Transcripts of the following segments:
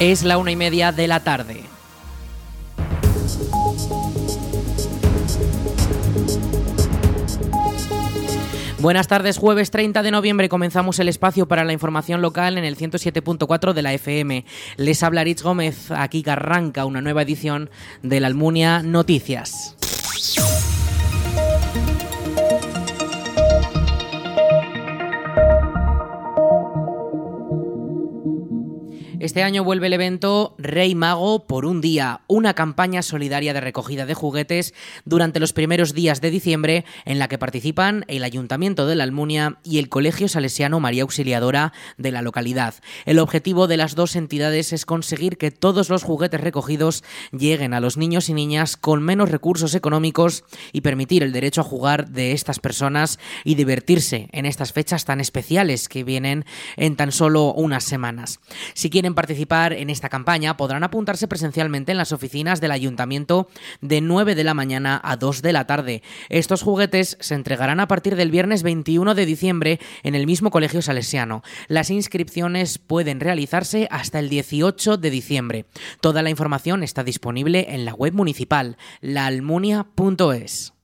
Es la una y media de la tarde. Buenas tardes, jueves 30 de noviembre comenzamos el espacio para la información local en el 107.4 de la FM. Les habla Rich Gómez, aquí que arranca una nueva edición de la Almunia Noticias. Este año vuelve el evento Rey Mago por un día, una campaña solidaria de recogida de juguetes durante los primeros días de diciembre en la que participan el Ayuntamiento de la Almunia y el Colegio Salesiano María Auxiliadora de la localidad. El objetivo de las dos entidades es conseguir que todos los juguetes recogidos lleguen a los niños y niñas con menos recursos económicos y permitir el derecho a jugar de estas personas y divertirse en estas fechas tan especiales que vienen en tan solo unas semanas. Si quieren participar en esta campaña podrán apuntarse presencialmente en las oficinas del ayuntamiento de 9 de la mañana a 2 de la tarde. Estos juguetes se entregarán a partir del viernes 21 de diciembre en el mismo colegio salesiano. Las inscripciones pueden realizarse hasta el 18 de diciembre. Toda la información está disponible en la web municipal laalmunia.es.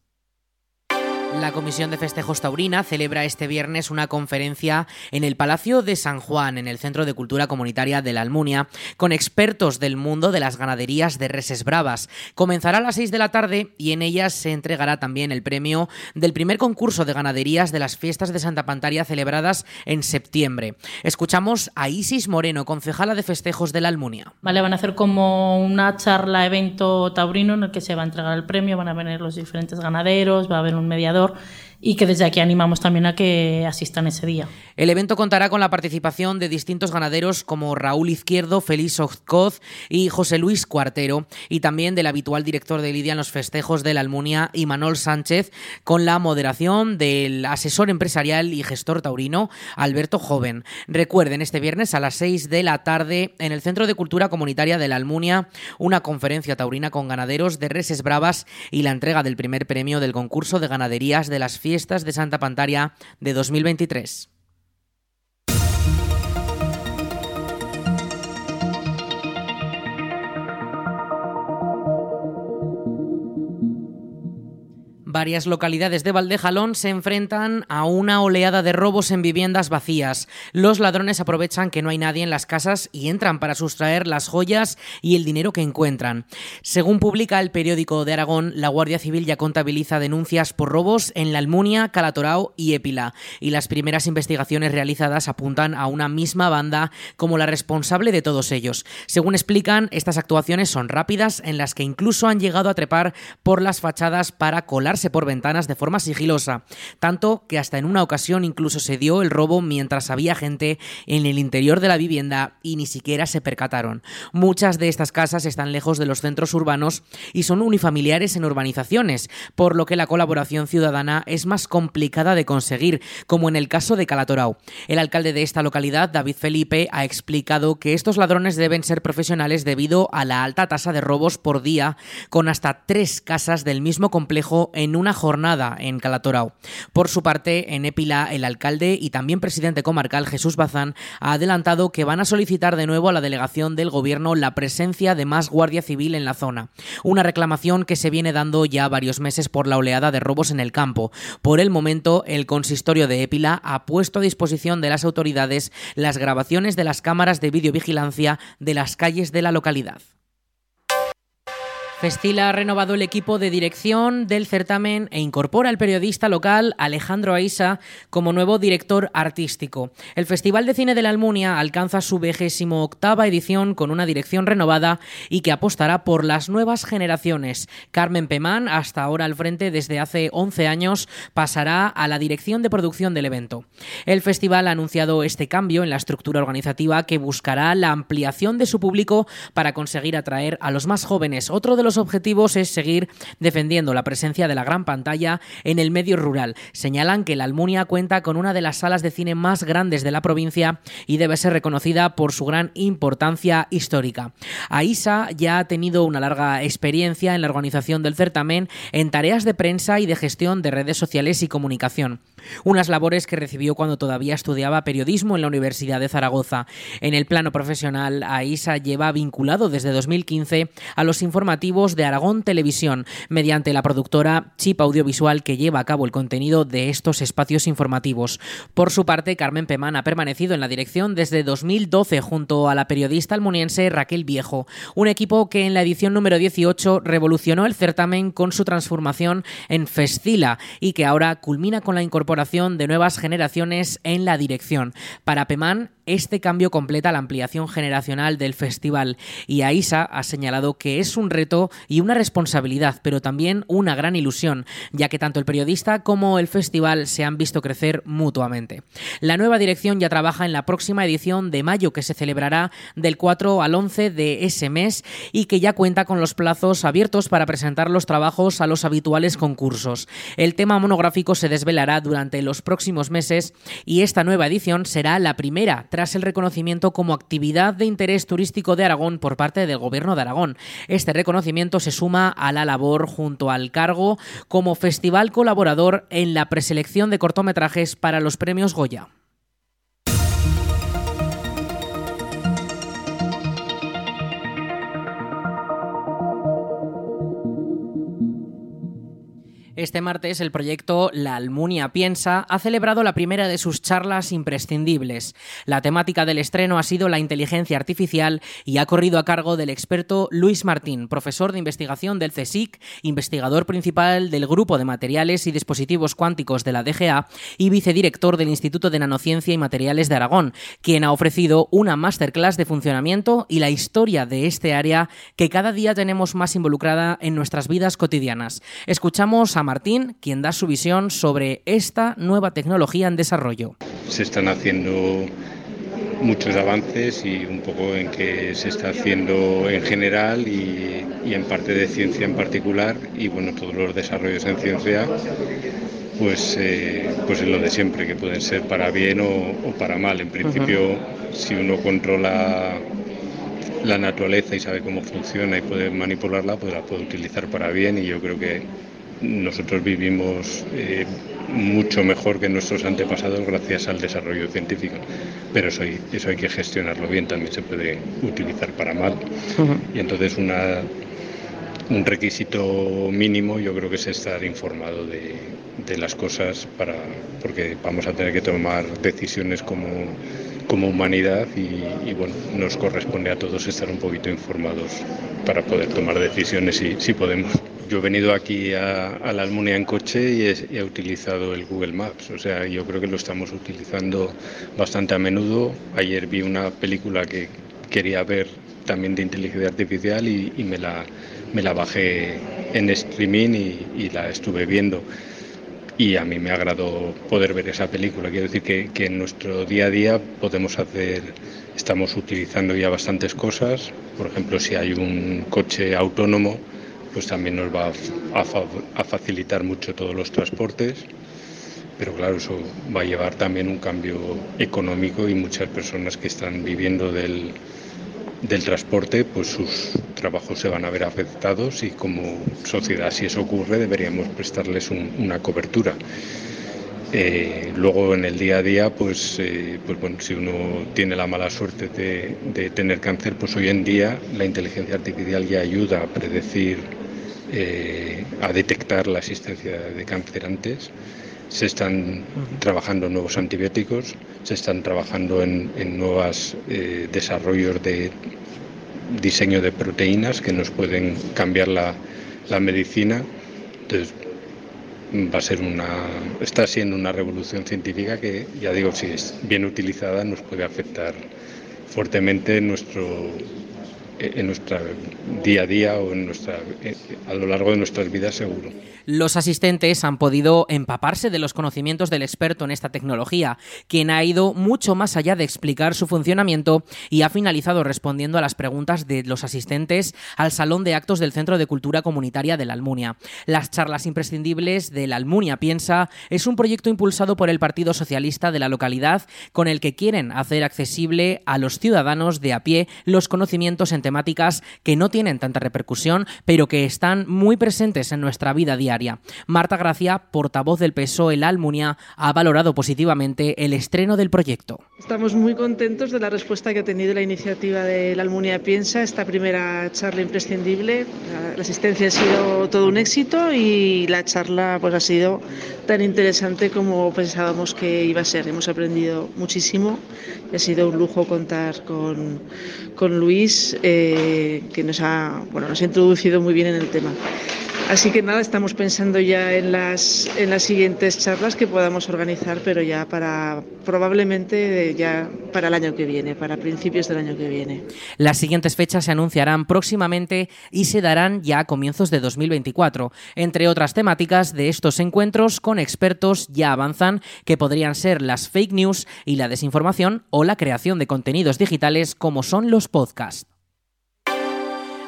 La Comisión de Festejos Taurina celebra este viernes una conferencia en el Palacio de San Juan, en el Centro de Cultura Comunitaria de la Almunia, con expertos del mundo de las ganaderías de reses bravas. Comenzará a las 6 de la tarde y en ellas se entregará también el premio del primer concurso de ganaderías de las fiestas de Santa Pantaria celebradas en septiembre. Escuchamos a Isis Moreno, concejala de Festejos de la Almunia. Vale, van a hacer como una charla evento taurino en el que se va a entregar el premio, van a venir los diferentes ganaderos, va a haber un mediador Salvador y que desde aquí animamos también a que asistan ese día. El evento contará con la participación de distintos ganaderos como Raúl Izquierdo, Félix Ozcoz y José Luis Cuartero, y también del habitual director de Lidia en los festejos de la Almunia, Imanol Sánchez, con la moderación del asesor empresarial y gestor taurino, Alberto Joven. Recuerden, este viernes a las 6 de la tarde, en el Centro de Cultura Comunitaria de la Almunia, una conferencia taurina con ganaderos de reses bravas y la entrega del primer premio del concurso de ganaderías de las fiestas de Santa Pantaria de 2023. Varias localidades de Valdejalón se enfrentan a una oleada de robos en viviendas vacías. Los ladrones aprovechan que no hay nadie en las casas y entran para sustraer las joyas y el dinero que encuentran. Según publica el periódico de Aragón, la Guardia Civil ya contabiliza denuncias por robos en La Almunia, Calatorao y Épila, y las primeras investigaciones realizadas apuntan a una misma banda como la responsable de todos ellos. Según explican, estas actuaciones son rápidas en las que incluso han llegado a trepar por las fachadas para colarse por ventanas de forma sigilosa, tanto que hasta en una ocasión incluso se dio el robo mientras había gente en el interior de la vivienda y ni siquiera se percataron. Muchas de estas casas están lejos de los centros urbanos y son unifamiliares en urbanizaciones, por lo que la colaboración ciudadana es más complicada de conseguir, como en el caso de Calatorao. El alcalde de esta localidad, David Felipe, ha explicado que estos ladrones deben ser profesionales debido a la alta tasa de robos por día, con hasta tres casas del mismo complejo en una jornada en Calatorao. Por su parte, en Épila, el alcalde y también presidente comarcal Jesús Bazán ha adelantado que van a solicitar de nuevo a la delegación del gobierno la presencia de más guardia civil en la zona. Una reclamación que se viene dando ya varios meses por la oleada de robos en el campo. Por el momento, el consistorio de Épila ha puesto a disposición de las autoridades las grabaciones de las cámaras de videovigilancia de las calles de la localidad. Festila ha renovado el equipo de dirección del certamen e incorpora al periodista local Alejandro Aisa como nuevo director artístico. El Festival de Cine de la Almunia alcanza su vigésimo octava edición con una dirección renovada y que apostará por las nuevas generaciones. Carmen Pemán, hasta ahora al frente desde hace 11 años, pasará a la dirección de producción del evento. El festival ha anunciado este cambio en la estructura organizativa que buscará la ampliación de su público para conseguir atraer a los más jóvenes. Otro de los los objetivos es seguir defendiendo la presencia de la gran pantalla en el medio rural. Señalan que la Almunia cuenta con una de las salas de cine más grandes de la provincia y debe ser reconocida por su gran importancia histórica. AISA ya ha tenido una larga experiencia en la organización del certamen en tareas de prensa y de gestión de redes sociales y comunicación. Unas labores que recibió cuando todavía estudiaba periodismo en la Universidad de Zaragoza. En el plano profesional, AISA lleva vinculado desde 2015 a los informativos de Aragón Televisión, mediante la productora Chip Audiovisual que lleva a cabo el contenido de estos espacios informativos. Por su parte, Carmen Pemán ha permanecido en la dirección desde 2012 junto a la periodista almuniense Raquel Viejo, un equipo que en la edición número 18 revolucionó el certamen con su transformación en Festila y que ahora culmina con la incorporación de nuevas generaciones en la dirección. Para Pemán, este cambio completa la ampliación generacional del festival y AISA ha señalado que es un reto y una responsabilidad, pero también una gran ilusión, ya que tanto el periodista como el festival se han visto crecer mutuamente. La nueva dirección ya trabaja en la próxima edición de mayo que se celebrará del 4 al 11 de ese mes y que ya cuenta con los plazos abiertos para presentar los trabajos a los habituales concursos. El tema monográfico se desvelará durante los próximos meses y esta nueva edición será la primera tras el reconocimiento como actividad de interés turístico de Aragón por parte del Gobierno de Aragón. Este reconocimiento se suma a la labor junto al cargo como festival colaborador en la preselección de cortometrajes para los premios Goya. Este martes el proyecto La Almunia Piensa ha celebrado la primera de sus charlas imprescindibles. La temática del estreno ha sido la inteligencia artificial y ha corrido a cargo del experto Luis Martín, profesor de investigación del CSIC, investigador principal del Grupo de Materiales y Dispositivos Cuánticos de la DGA y vicedirector del Instituto de Nanociencia y Materiales de Aragón, quien ha ofrecido una masterclass de funcionamiento y la historia de este área que cada día tenemos más involucrada en nuestras vidas cotidianas. Escuchamos a Martín, quien da su visión sobre esta nueva tecnología en desarrollo. Se están haciendo muchos avances y un poco en que se está haciendo en general y, en parte de ciencia en particular y bueno, todos los desarrollos en ciencia pues, eh, pues es lo de siempre, que pueden ser para bien o, para mal. En principio, si uno controla la naturaleza y sabe cómo funciona y puede manipularla, pues la puede utilizar para bien y yo creo que nosotros vivimos eh, mucho mejor que nuestros antepasados gracias al desarrollo científico, pero eso hay, eso hay que gestionarlo bien, también se puede utilizar para mal. Y entonces una, un requisito mínimo yo creo que es estar informado de, de las cosas para, porque vamos a tener que tomar decisiones como, como humanidad y, bueno, nos corresponde a todos estar un poquito informados para poder tomar decisiones si, si podemos. Yo he venido aquí a, la Almunia en coche y he, utilizado el Google Maps, o sea, yo creo que lo estamos utilizando bastante a menudo. Ayer vi una película que quería ver también de inteligencia artificial y, me, la, me la bajé en streaming y, la estuve viendo y a mí me agradó poder ver esa película. Quiero decir que, que, en nuestro día a día podemos hacer, estamos utilizando ya bastantes cosas. Por ejemplo, si hay un coche autónomo, pues también nos va a, facilitar mucho todos los transportes, pero claro, eso va a llevar también un cambio económico y muchas personas que están viviendo del, transporte, pues sus trabajos se van a ver afectados y como sociedad, si eso ocurre, deberíamos prestarles una cobertura. Eh, luego en el día a día, pues, eh, pues bueno, si uno tiene la mala suerte de, de, tener cáncer, pues hoy en día la inteligencia artificial ya ayuda a predecir eh, a detectar la existencia de cáncer antes. Se están trabajando nuevos antibióticos, se están trabajando en, nuevos eh, desarrollos de diseño de proteínas que nos pueden cambiar la, medicina. Entonces, va a ser una, está siendo una revolución científica que, ya digo, si es bien utilizada, nos puede afectar fuertemente nuestro en nuestro día a día o en nuestra, a lo largo de nuestras vidas seguro. Los asistentes han podido empaparse de los conocimientos del experto en esta tecnología, quien ha ido mucho más allá de explicar su funcionamiento y ha finalizado respondiendo a las preguntas de los asistentes al Salón de Actos del Centro de Cultura Comunitaria de la Almunia. Las charlas imprescindibles de la Almunia Piensa es un proyecto impulsado por el Partido Socialista de la localidad con el que quieren hacer accesible a los ciudadanos de a pie los conocimientos en temáticas que no tienen tanta repercusión, pero que están muy presentes en nuestra vida diaria Marta Gracia, portavoz del PSOE La Almunia, ha valorado positivamente el estreno del proyecto. Estamos muy contentos de la respuesta que ha tenido la iniciativa de La Almunia Piensa, esta primera charla imprescindible. La asistencia ha sido todo un éxito y la charla pues, ha sido tan interesante como pensábamos que iba a ser. Hemos aprendido muchísimo y ha sido un lujo contar con, con Luis, eh, que nos ha, bueno, nos ha introducido muy bien en el tema. Así que nada, estamos pensando ya en las, en las siguientes charlas que podamos organizar, pero ya para probablemente ya para el año que viene, para principios del año que viene. Las siguientes fechas se anunciarán próximamente y se darán ya a comienzos de 2024. Entre otras temáticas de estos encuentros con expertos ya avanzan que podrían ser las fake news y la desinformación o la creación de contenidos digitales como son los podcasts.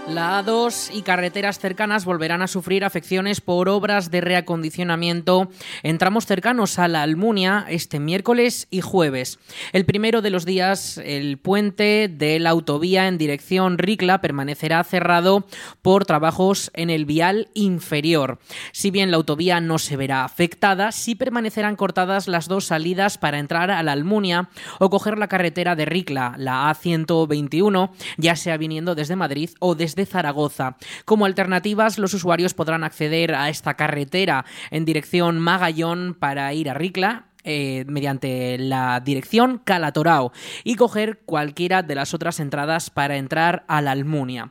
La A2 y carreteras cercanas volverán a sufrir afecciones por obras de reacondicionamiento en tramos cercanos a la Almunia este miércoles y jueves. El primero de los días, el puente de la autovía en dirección Ricla permanecerá cerrado por trabajos en el vial inferior. Si bien la autovía no se verá afectada, sí permanecerán cortadas las dos salidas para entrar a la Almunia o coger la carretera de Ricla, la A121, ya sea viniendo desde Madrid o desde de Zaragoza. Como alternativas, los usuarios podrán acceder a esta carretera en dirección Magallón para ir a Ricla, eh, mediante la dirección Calatorao y coger cualquiera de las otras entradas para entrar a la Almunia.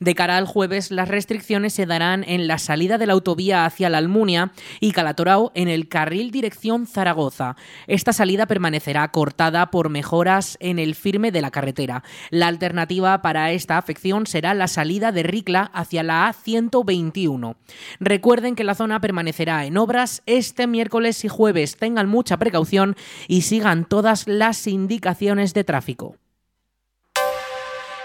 De cara al jueves, las restricciones se darán en la salida de la autovía hacia la Almunia y Calatorao en el carril dirección Zaragoza. Esta salida permanecerá cortada por mejoras en el firme de la carretera. La alternativa para esta afección será la salida de Ricla hacia la A121. Recuerden que la zona permanecerá en obras este miércoles y jueves. Tengan mucha precaución y sigan todas las indicaciones de tráfico.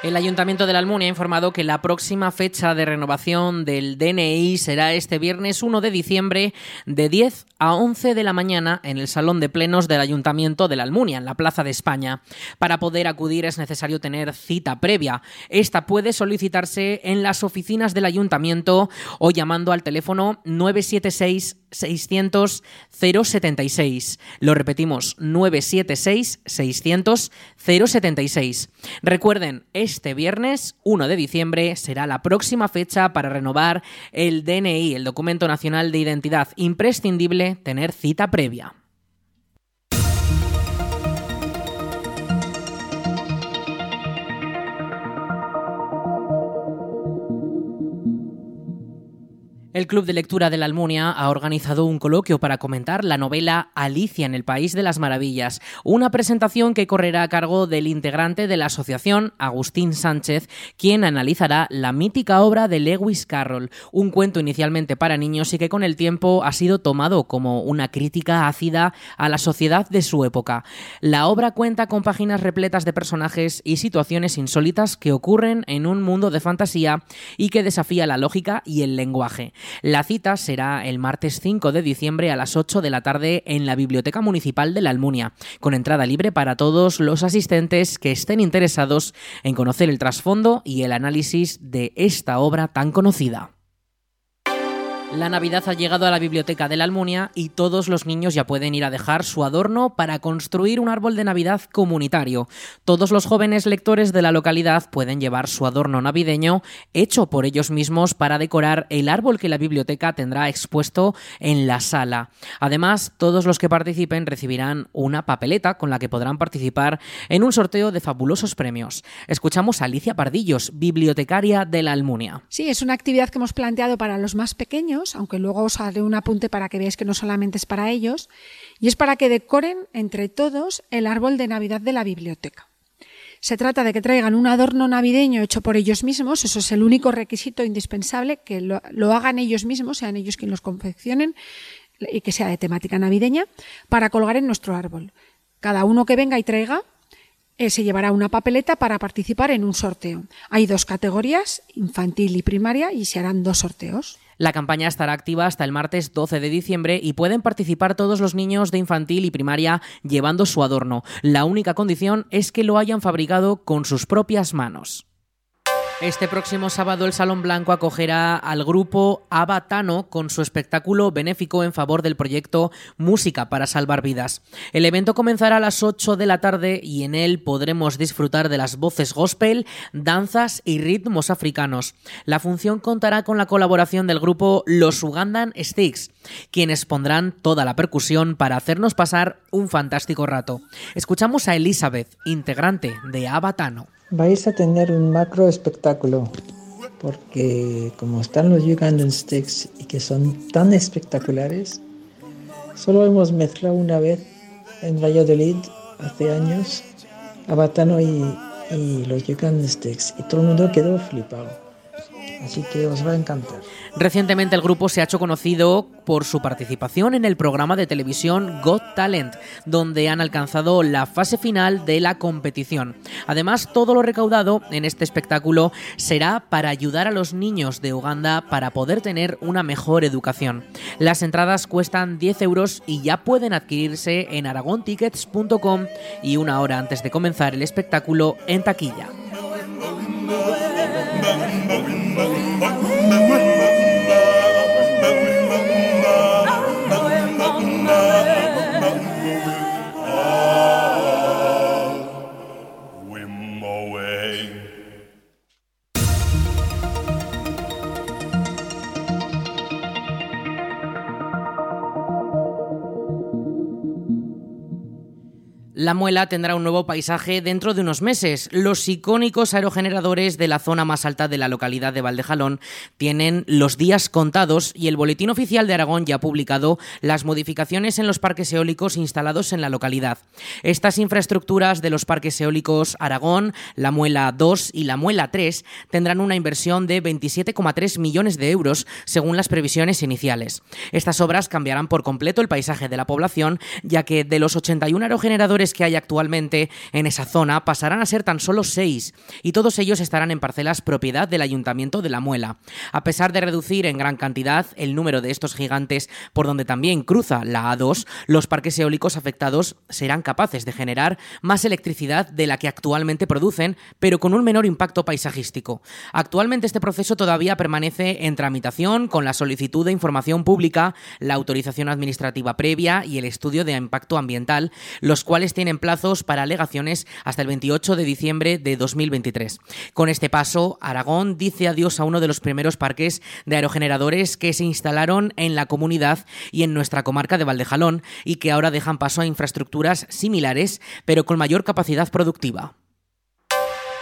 El Ayuntamiento de la Almunia ha informado que la próxima fecha de renovación del DNI será este viernes 1 de diciembre de 10 a 11 de la mañana en el Salón de Plenos del Ayuntamiento de la Almunia, en la Plaza de España. Para poder acudir es necesario tener cita previa. Esta puede solicitarse en las oficinas del Ayuntamiento o llamando al teléfono 976 600 076. Lo repetimos, 976 600 076. Recuerden, este viernes 1 de diciembre será la próxima fecha para renovar el DNI, el documento nacional de identidad imprescindible, tener cita previa. El Club de Lectura de la Almunia ha organizado un coloquio para comentar la novela Alicia en el País de las Maravillas, una presentación que correrá a cargo del integrante de la asociación, Agustín Sánchez, quien analizará la mítica obra de Lewis Carroll, un cuento inicialmente para niños y que con el tiempo ha sido tomado como una crítica ácida a la sociedad de su época. La obra cuenta con páginas repletas de personajes y situaciones insólitas que ocurren en un mundo de fantasía y que desafía la lógica y el lenguaje. La cita será el martes 5 de diciembre a las 8 de la tarde en la Biblioteca Municipal de la Almunia, con entrada libre para todos los asistentes que estén interesados en conocer el trasfondo y el análisis de esta obra tan conocida. La Navidad ha llegado a la biblioteca de la Almunia y todos los niños ya pueden ir a dejar su adorno para construir un árbol de Navidad comunitario. Todos los jóvenes lectores de la localidad pueden llevar su adorno navideño hecho por ellos mismos para decorar el árbol que la biblioteca tendrá expuesto en la sala. Además, todos los que participen recibirán una papeleta con la que podrán participar en un sorteo de fabulosos premios. Escuchamos a Alicia Pardillos, bibliotecaria de la Almunia. Sí, es una actividad que hemos planteado para los más pequeños aunque luego os haré un apunte para que veáis que no solamente es para ellos, y es para que decoren entre todos el árbol de Navidad de la biblioteca. Se trata de que traigan un adorno navideño hecho por ellos mismos, eso es el único requisito indispensable, que lo, hagan ellos mismos, sean ellos quienes los confeccionen y que sea de temática navideña, para colgar en nuestro árbol. Cada uno que venga y traiga eh, se llevará una papeleta para participar en un sorteo. Hay dos categorías, infantil y primaria, y se harán dos sorteos. La campaña estará activa hasta el martes 12 de diciembre y pueden participar todos los niños de infantil y primaria llevando su adorno. La única condición es que lo hayan fabricado con sus propias manos. Este próximo sábado el Salón Blanco acogerá al grupo Abatano con su espectáculo benéfico en favor del proyecto Música para Salvar Vidas. El evento comenzará a las 8 de la tarde y en él podremos disfrutar de las voces gospel, danzas y ritmos africanos. La función contará con la colaboración del grupo Los Ugandan Sticks, quienes pondrán toda la percusión para hacernos pasar un fantástico rato. Escuchamos a Elizabeth, integrante de Abatano vais a tener un macro espectáculo porque como están los Ugandan Sticks y que son tan espectaculares, solo hemos mezclado una vez en Valladolid hace años a Batano y, los Ugandan Sticks y todo el mundo quedó flipado. Así que os va a encantar. Recientemente el grupo se ha hecho conocido por su participación en el programa de televisión Got Talent, donde han alcanzado la fase final de la competición. Además, todo lo recaudado en este espectáculo será para ayudar a los niños de Uganda para poder tener una mejor educación. Las entradas cuestan 10 euros y ya pueden adquirirse en aragontickets.com y una hora antes de comenzar el espectáculo en taquilla. La muela tendrá un nuevo paisaje dentro de unos meses. Los icónicos aerogeneradores de la zona más alta de la localidad de Valdejalón tienen los días contados y el Boletín Oficial de Aragón ya ha publicado las modificaciones en los parques eólicos instalados en la localidad. Estas infraestructuras de los parques eólicos Aragón, la Muela 2 y la Muela 3 tendrán una inversión de 27,3 millones de euros según las previsiones iniciales. Estas obras cambiarán por completo el paisaje de la población, ya que de los 81 aerogeneradores que hay actualmente en esa zona pasarán a ser tan solo seis y todos ellos estarán en parcelas propiedad del Ayuntamiento de La Muela. A pesar de reducir en gran cantidad el número de estos gigantes por donde también cruza la A2, los parques eólicos afectados serán capaces de generar más electricidad de la que actualmente producen, pero con un menor impacto paisajístico. Actualmente este proceso todavía permanece en tramitación con la solicitud de información pública, la autorización administrativa previa y el estudio de impacto ambiental, los cuales tienen plazos para alegaciones hasta el 28 de diciembre de 2023. Con este paso, Aragón dice adiós a uno de los primeros parques de aerogeneradores que se instalaron en la comunidad y en nuestra comarca de Valdejalón y que ahora dejan paso a infraestructuras similares, pero con mayor capacidad productiva.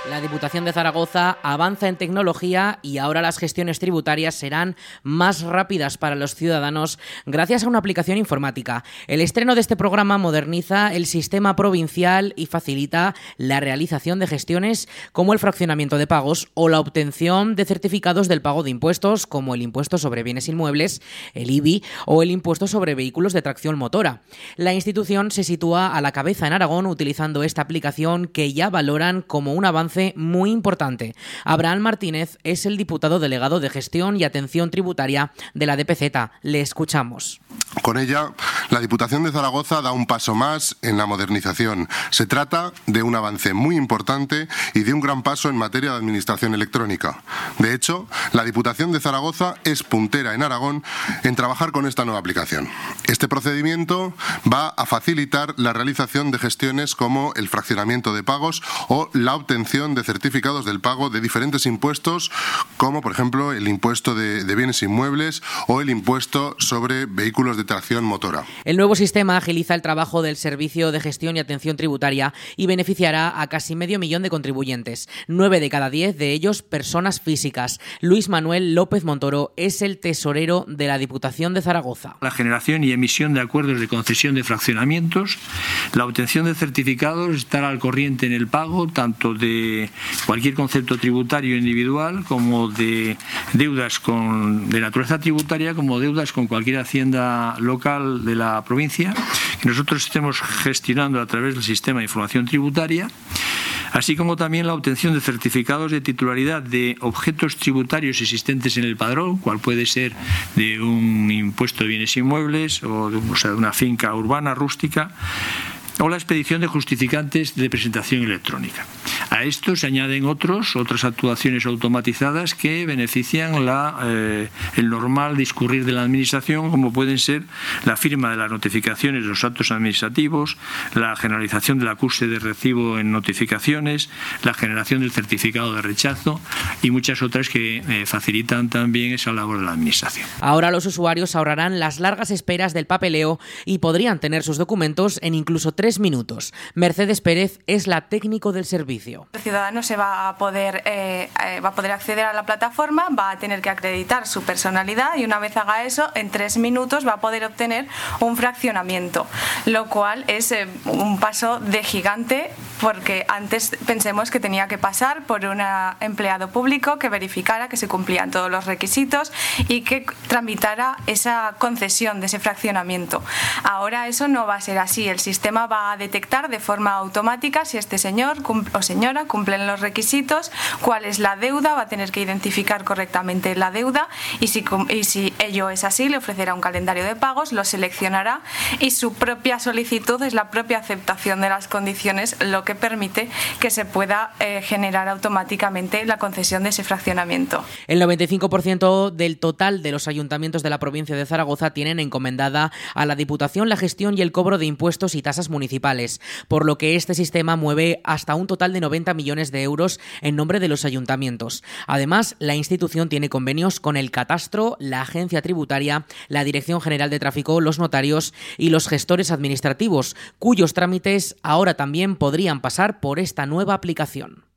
La Diputación de Zaragoza avanza en tecnología y ahora las gestiones tributarias serán más rápidas para los ciudadanos gracias a una aplicación informática. El estreno de este programa moderniza el sistema provincial y facilita la realización de gestiones como el fraccionamiento de pagos o la obtención de certificados del pago de impuestos como el impuesto sobre bienes inmuebles, el IBI o el impuesto sobre vehículos de tracción motora. La institución se sitúa a la cabeza en Aragón utilizando esta aplicación que ya valoran como un avance muy importante. Abraham Martínez es el diputado delegado de Gestión y Atención Tributaria de la DPZ. Le escuchamos. Con ella, la Diputación de Zaragoza da un paso más en la modernización. Se trata de un avance muy importante y de un gran paso en materia de administración electrónica. De hecho, la Diputación de Zaragoza es puntera en Aragón en trabajar con esta nueva aplicación. Este procedimiento va a facilitar la realización de gestiones como el fraccionamiento de pagos o la obtención de certificados del pago de diferentes impuestos, como por ejemplo el impuesto de, de bienes inmuebles o el impuesto sobre vehículos de tracción motora. El nuevo sistema agiliza el trabajo del Servicio de Gestión y Atención Tributaria y beneficiará a casi medio millón de contribuyentes, nueve de cada diez de ellos personas físicas. Luis Manuel López Montoro es el tesorero de la Diputación de Zaragoza. La generación y emisión de acuerdos de concesión de fraccionamientos, la obtención de certificados, estar al corriente en el pago tanto de cualquier concepto tributario individual como de deudas con, de naturaleza tributaria como deudas con cualquier hacienda local de la provincia, que nosotros estemos gestionando a través del sistema de información tributaria, así como también la obtención de certificados de titularidad de objetos tributarios existentes en el padrón, cual puede ser de un impuesto de bienes inmuebles o o de una finca urbana rústica o la expedición de justificantes de presentación electrónica. A esto se añaden otros, otras actuaciones automatizadas que benefician eh, el normal discurrir de la Administración, como pueden ser la firma de las notificaciones de los actos administrativos, la generalización del acuse de recibo en notificaciones, la generación del certificado de rechazo y muchas otras que eh, facilitan también esa labor de la Administración. Ahora los usuarios ahorrarán las largas esperas del papeleo y podrían tener sus documentos en incluso tres minutos. Mercedes Pérez es la técnico del servicio. El ciudadano se va a poder eh, eh, va a poder acceder a la plataforma, va a tener que acreditar su personalidad y una vez haga eso, en tres minutos va a poder obtener un fraccionamiento, lo cual es eh, un paso de gigante porque antes pensemos que tenía que pasar por un empleado público que verificara que se cumplían todos los requisitos y que tramitara esa concesión de ese fraccionamiento. Ahora eso no va a ser así, el sistema va a detectar de forma automática si este señor o señora cumplen los requisitos, cuál es la deuda, va a tener que identificar correctamente la deuda y si, y si ello es así, le ofrecerá un calendario de pagos, lo seleccionará y su propia solicitud es la propia aceptación de las condiciones, lo que permite que se pueda eh, generar automáticamente la concesión de ese fraccionamiento. El 95% del total de los ayuntamientos de la provincia de Zaragoza tienen encomendada a la Diputación la gestión y el cobro de impuestos y tasas municipales, por lo que este sistema mueve hasta un total de 90 millones de euros en nombre de los ayuntamientos. Además, la institución tiene convenios con el Catastro, la Agencia Tributaria, la Dirección General de Tráfico, los notarios y los gestores administrativos, cuyos trámites ahora también podrían pasar por esta nueva aplicación.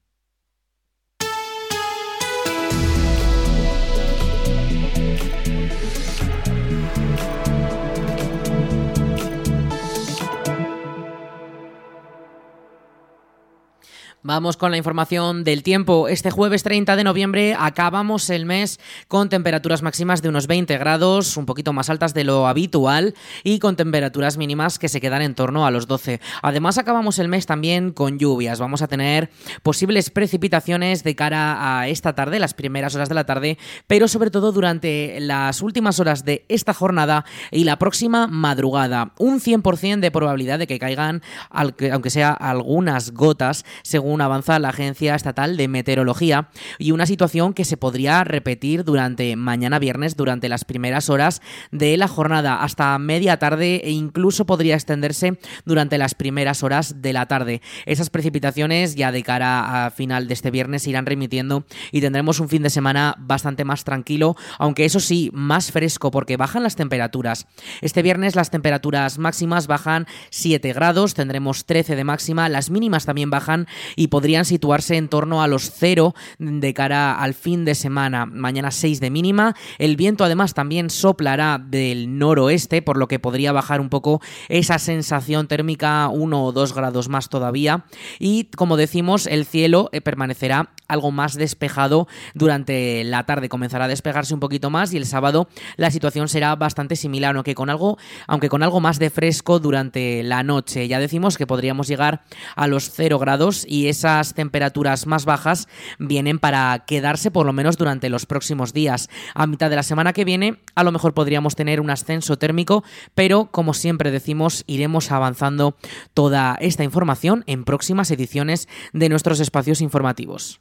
Vamos con la información del tiempo. Este jueves 30 de noviembre acabamos el mes con temperaturas máximas de unos 20 grados, un poquito más altas de lo habitual, y con temperaturas mínimas que se quedan en torno a los 12. Además acabamos el mes también con lluvias. Vamos a tener posibles precipitaciones de cara a esta tarde, las primeras horas de la tarde, pero sobre todo durante las últimas horas de esta jornada y la próxima madrugada. Un 100% de probabilidad de que caigan, aunque sea algunas gotas, según avanza la Agencia Estatal de Meteorología, y una situación que se podría repetir durante mañana viernes, durante las primeras horas de la jornada, hasta media tarde e incluso podría extenderse durante las primeras horas de la tarde. Esas precipitaciones ya de cara a final de este viernes irán remitiendo y tendremos un fin de semana bastante más tranquilo, aunque eso sí, más fresco porque bajan las temperaturas. Este viernes las temperaturas máximas bajan 7 grados, tendremos 13 de máxima, las mínimas también bajan y podrían situarse en torno a los 0 de cara al fin de semana. Mañana 6 de mínima. El viento además también soplará del noroeste, por lo que podría bajar un poco esa sensación térmica 1 o 2 grados más todavía. Y como decimos, el cielo eh, permanecerá algo más despejado durante la tarde. Comenzará a despejarse un poquito más y el sábado la situación será bastante similar, aunque con algo, aunque con algo más de fresco durante la noche. Ya decimos que podríamos llegar a los 0 grados y esas temperaturas más bajas vienen para quedarse por lo menos durante los próximos días. A mitad de la semana que viene a lo mejor podríamos tener un ascenso térmico, pero como siempre decimos, iremos avanzando toda esta información en próximas ediciones de nuestros espacios informativos.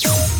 Peace.